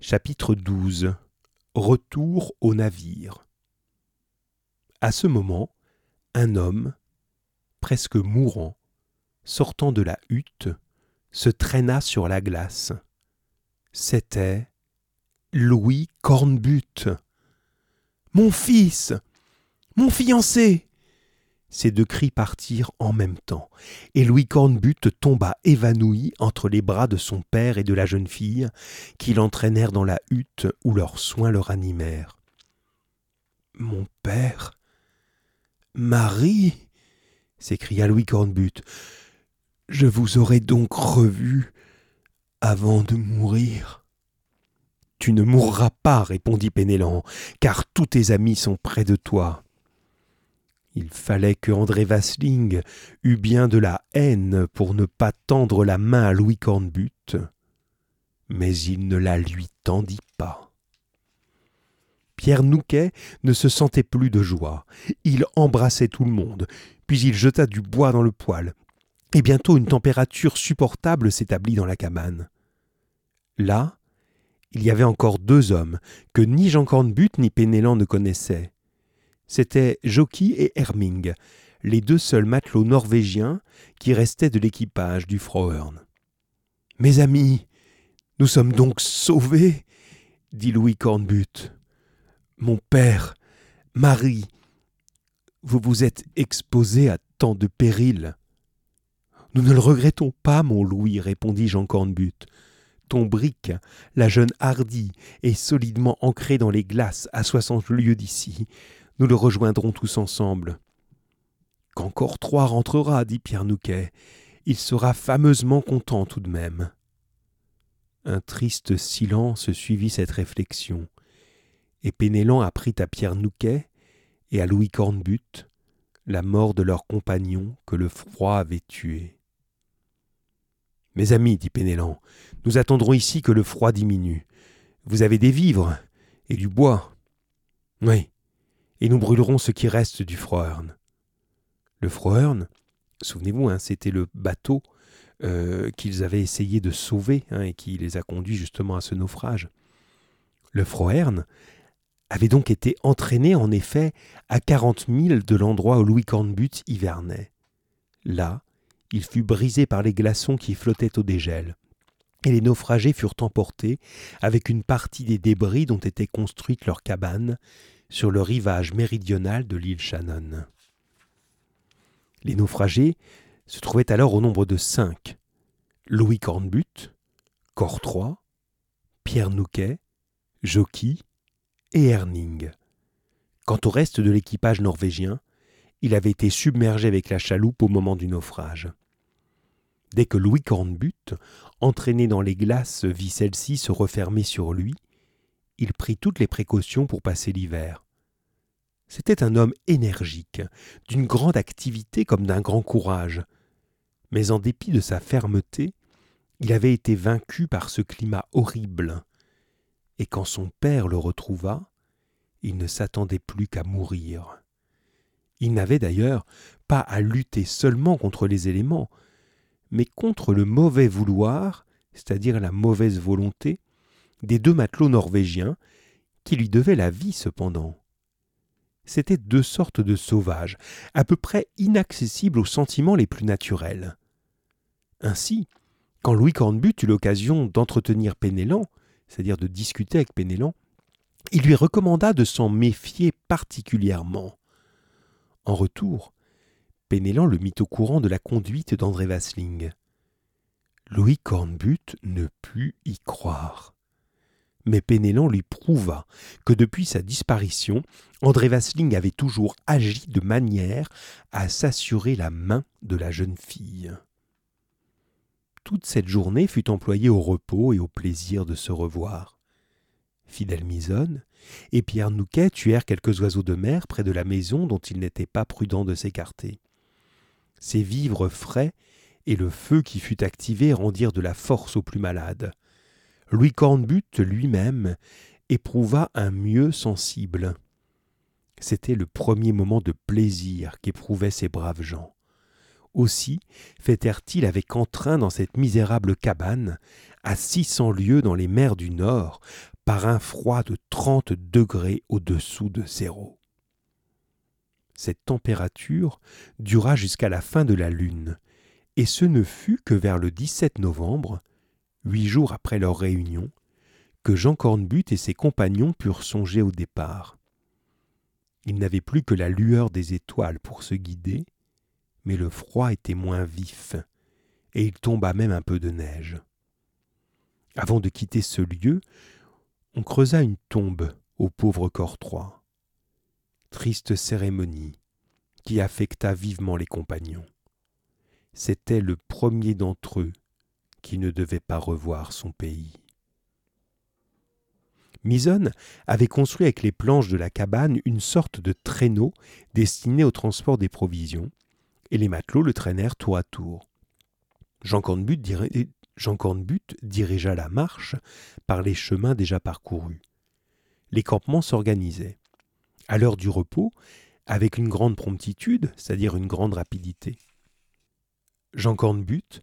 Chapitre 12 Retour au navire À ce moment, un homme, presque mourant, sortant de la hutte, se traîna sur la glace. C'était Louis Cornbutte. Mon fils Mon fiancé Ces deux cris partirent en même temps, et Louis Cornbutte tomba évanoui entre les bras de son père et de la jeune fille, qui l'entraînèrent dans la hutte où leurs soins le ranimèrent. Mon père Marie s'écria Louis Cornbutte. Je vous aurais donc revu avant de mourir. Tu ne mourras pas, répondit Pénélan, car tous tes amis sont près de toi. Il fallait que André Vasling eût bien de la haine pour ne pas tendre la main à Louis Cornbutte, mais il ne la lui tendit pas. Pierre Nouquet ne se sentait plus de joie. Il embrassait tout le monde, puis il jeta du bois dans le poêle, et bientôt une température supportable s'établit dans la cabane. Là, il y avait encore deux hommes que ni Jean Cornbutte ni Pénélan ne connaissaient. C'étaient Jockey et Herming, les deux seuls matelots norvégiens qui restaient de l'équipage du Frohern. Mes amis, nous sommes donc sauvés dit Louis Cornbutte. Mon père, Marie, vous vous êtes exposé à tant de périls. Nous ne le regrettons pas, mon Louis, répondit Jean Cornbutte. Ton brick, la jeune hardie, est solidement ancrée dans les glaces à soixante lieues d'ici. Nous le rejoindrons tous ensemble. Qu'encore trois rentrera, dit Pierre Nouquet. Il sera fameusement content tout de même. Un triste silence suivit cette réflexion et Pénélan apprit à Pierre Nouquet et à Louis Cornbutte la mort de leur compagnon que le froid avait tué. Mes amis, dit Pénélan, nous attendrons ici que le froid diminue. Vous avez des vivres et du bois. Oui, et nous brûlerons ce qui reste du Frohern. Le Frohern, souvenez-vous, hein, c'était le bateau euh, qu'ils avaient essayé de sauver hein, et qui les a conduits justement à ce naufrage. Le Frohern avait donc été entraîné en effet à quarante milles de l'endroit où Louis Cornbutte hivernait. Là, il fut brisé par les glaçons qui flottaient au dégel, et les naufragés furent emportés avec une partie des débris dont étaient construites leurs cabanes sur le rivage méridional de l'île Shannon. Les naufragés se trouvaient alors au nombre de cinq Louis Cornbutte, Cortrois, Pierre Nouquet, Jockey, et Herning. Quant au reste de l'équipage norvégien, il avait été submergé avec la chaloupe au moment du naufrage. Dès que Louis Cornbutte, entraîné dans les glaces, vit celle-ci se refermer sur lui, il prit toutes les précautions pour passer l'hiver. C'était un homme énergique, d'une grande activité comme d'un grand courage. Mais en dépit de sa fermeté, il avait été vaincu par ce climat horrible, et quand son père le retrouva, il ne s'attendait plus qu'à mourir. Il n'avait d'ailleurs pas à lutter seulement contre les éléments, mais contre le mauvais vouloir, c'est-à-dire la mauvaise volonté, des deux matelots norvégiens, qui lui devaient la vie cependant. C'étaient deux sortes de sauvages, à peu près inaccessibles aux sentiments les plus naturels. Ainsi, quand Louis Cornbutte eut l'occasion d'entretenir Pénélan, c'est-à-dire de discuter avec Pénélan, il lui recommanda de s'en méfier particulièrement. En retour, Pénélan le mit au courant de la conduite d'André Vasling. Louis Cornbutte ne put y croire. Mais Pénélan lui prouva que depuis sa disparition, André Vasling avait toujours agi de manière à s'assurer la main de la jeune fille toute cette journée fut employée au repos et au plaisir de se revoir. Fidèle Misonne et Pierre Nouquet tuèrent quelques oiseaux de mer près de la maison dont il n'était pas prudent de s'écarter. Ces vivres frais et le feu qui fut activé rendirent de la force aux plus malades. Louis Cornbutte lui-même éprouva un mieux sensible. C'était le premier moment de plaisir qu'éprouvaient ces braves gens. Aussi fêtèrent-ils avec entrain dans cette misérable cabane, à six cents lieues dans les mers du Nord, par un froid de trente degrés au-dessous de zéro. Cette température dura jusqu'à la fin de la lune, et ce ne fut que vers le 17 novembre, huit jours après leur réunion, que Jean Cornbutte et ses compagnons purent songer au départ. Ils n'avaient plus que la lueur des étoiles pour se guider, mais le froid était moins vif, et il tomba même un peu de neige. Avant de quitter ce lieu, on creusa une tombe au pauvre Cortrois. Triste cérémonie qui affecta vivement les compagnons. C'était le premier d'entre eux qui ne devait pas revoir son pays. Misonne avait construit avec les planches de la cabane une sorte de traîneau destiné au transport des provisions, et les matelots le traînèrent tour à tour. Jean Cornbutte, dirigea la marche par les chemins déjà parcourus. Les campements s'organisaient. À l'heure du repos, avec une grande promptitude, c'est-à-dire une grande rapidité. Jean Cornbutte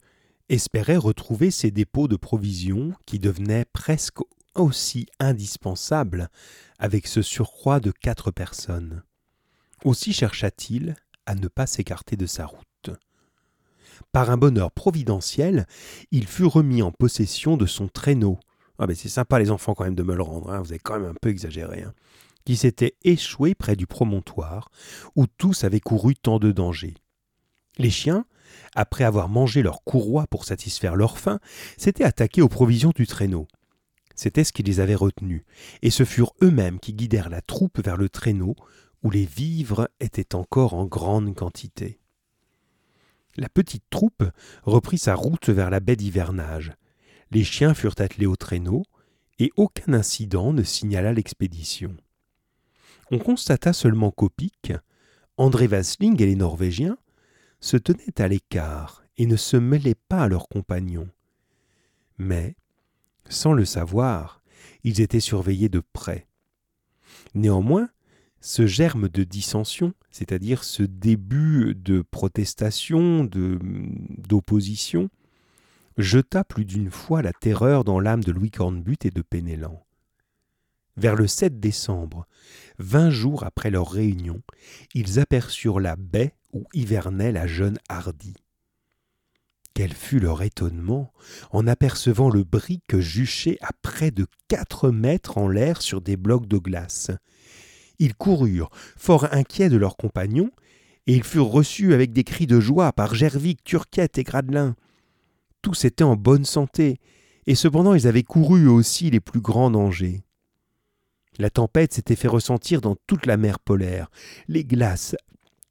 espérait retrouver ses dépôts de provisions qui devenaient presque aussi indispensables avec ce surcroît de quatre personnes. Aussi chercha-t-il à ne pas s'écarter de sa route. Par un bonheur providentiel, il fut remis en possession de son traîneau. Ah ben c'est sympa les enfants quand même de me le rendre, hein. vous avez quand même un peu exagéré. Hein. qui s'était échoué près du promontoire, où tous avaient couru tant de dangers. Les chiens, après avoir mangé leur courroie pour satisfaire leur faim, s'étaient attaqués aux provisions du traîneau. C'était ce qui les avait retenus, et ce furent eux-mêmes qui guidèrent la troupe vers le traîneau, où les vivres étaient encore en grande quantité. La petite troupe reprit sa route vers la baie d'hivernage. Les chiens furent attelés au traîneau, et aucun incident ne signala l'expédition. On constata seulement qu'au André Vasling et les Norvégiens se tenaient à l'écart et ne se mêlaient pas à leurs compagnons. Mais, sans le savoir, ils étaient surveillés de près. Néanmoins, ce germe de dissension, c'est-à-dire ce début de protestation, d'opposition, jeta plus d'une fois la terreur dans l'âme de Louis Cornbutte et de Pénélan. Vers le 7 décembre, vingt jours après leur réunion, ils aperçurent la baie où hivernait la jeune Hardy. Quel fut leur étonnement en apercevant le brick juché à près de quatre mètres en l'air sur des blocs de glace, ils coururent, fort inquiets de leurs compagnons, et ils furent reçus avec des cris de joie par Gervic, Turquette et Gradelin. Tous étaient en bonne santé, et cependant ils avaient couru aussi les plus grands dangers. La tempête s'était fait ressentir dans toute la mer polaire. Les glaces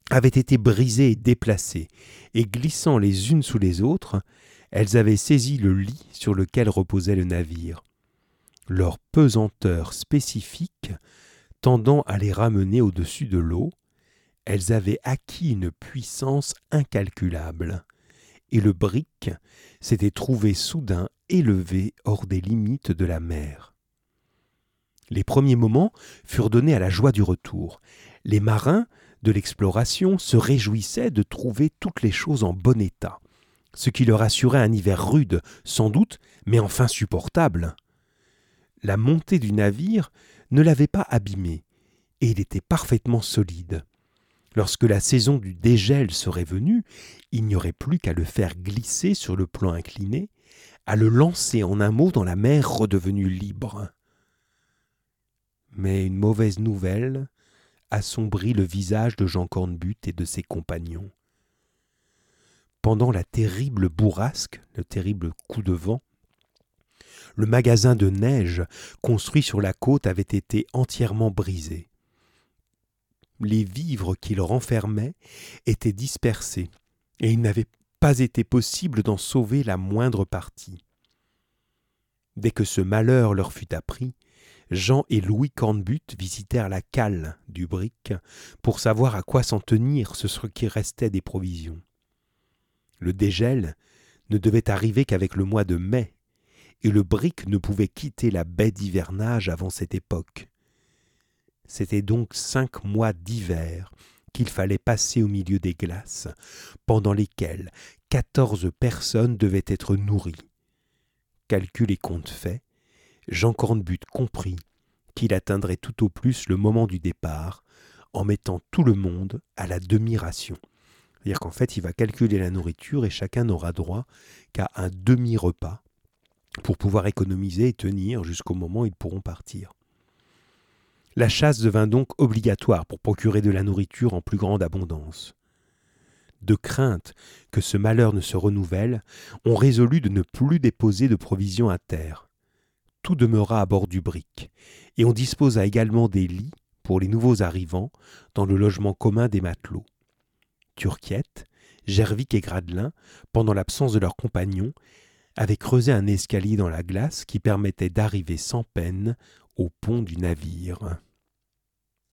avaient été brisées et déplacées, et glissant les unes sous les autres, elles avaient saisi le lit sur lequel reposait le navire. Leur pesanteur spécifique tendant à les ramener au-dessus de l'eau, elles avaient acquis une puissance incalculable, et le brick s'était trouvé soudain élevé hors des limites de la mer. Les premiers moments furent donnés à la joie du retour. Les marins de l'exploration se réjouissaient de trouver toutes les choses en bon état, ce qui leur assurait un hiver rude, sans doute, mais enfin supportable. La montée du navire ne l'avait pas abîmé, et il était parfaitement solide. Lorsque la saison du dégel serait venue, il n'y aurait plus qu'à le faire glisser sur le plan incliné, à le lancer en un mot dans la mer redevenue libre. Mais une mauvaise nouvelle assombrit le visage de Jean Cornbutte et de ses compagnons. Pendant la terrible bourrasque, le terrible coup de vent, le magasin de neige construit sur la côte avait été entièrement brisé. Les vivres qu'il renfermait étaient dispersés, et il n'avait pas été possible d'en sauver la moindre partie. Dès que ce malheur leur fut appris, Jean et Louis Cornbutte visitèrent la cale du brick pour savoir à quoi s'en tenir ce qui restait des provisions. Le dégel ne devait arriver qu'avec le mois de mai et le brick ne pouvait quitter la baie d'hivernage avant cette époque. C'étaient donc cinq mois d'hiver qu'il fallait passer au milieu des glaces, pendant lesquelles quatorze personnes devaient être nourries. Calcul et compte fait, Jean Cornbutte comprit qu'il atteindrait tout au plus le moment du départ en mettant tout le monde à la demi-ration. C'est-à-dire qu'en fait, il va calculer la nourriture et chacun n'aura droit qu'à un demi-repas pour pouvoir économiser et tenir jusqu'au moment où ils pourront partir. La chasse devint donc obligatoire pour procurer de la nourriture en plus grande abondance. De crainte que ce malheur ne se renouvelle, on résolut de ne plus déposer de provisions à terre. Tout demeura à bord du brick, et on disposa également des lits pour les nouveaux arrivants dans le logement commun des matelots. Turquiette, Gervic et Gradelin, pendant l'absence de leurs compagnons, avaient creusé un escalier dans la glace qui permettait d'arriver sans peine au pont du navire.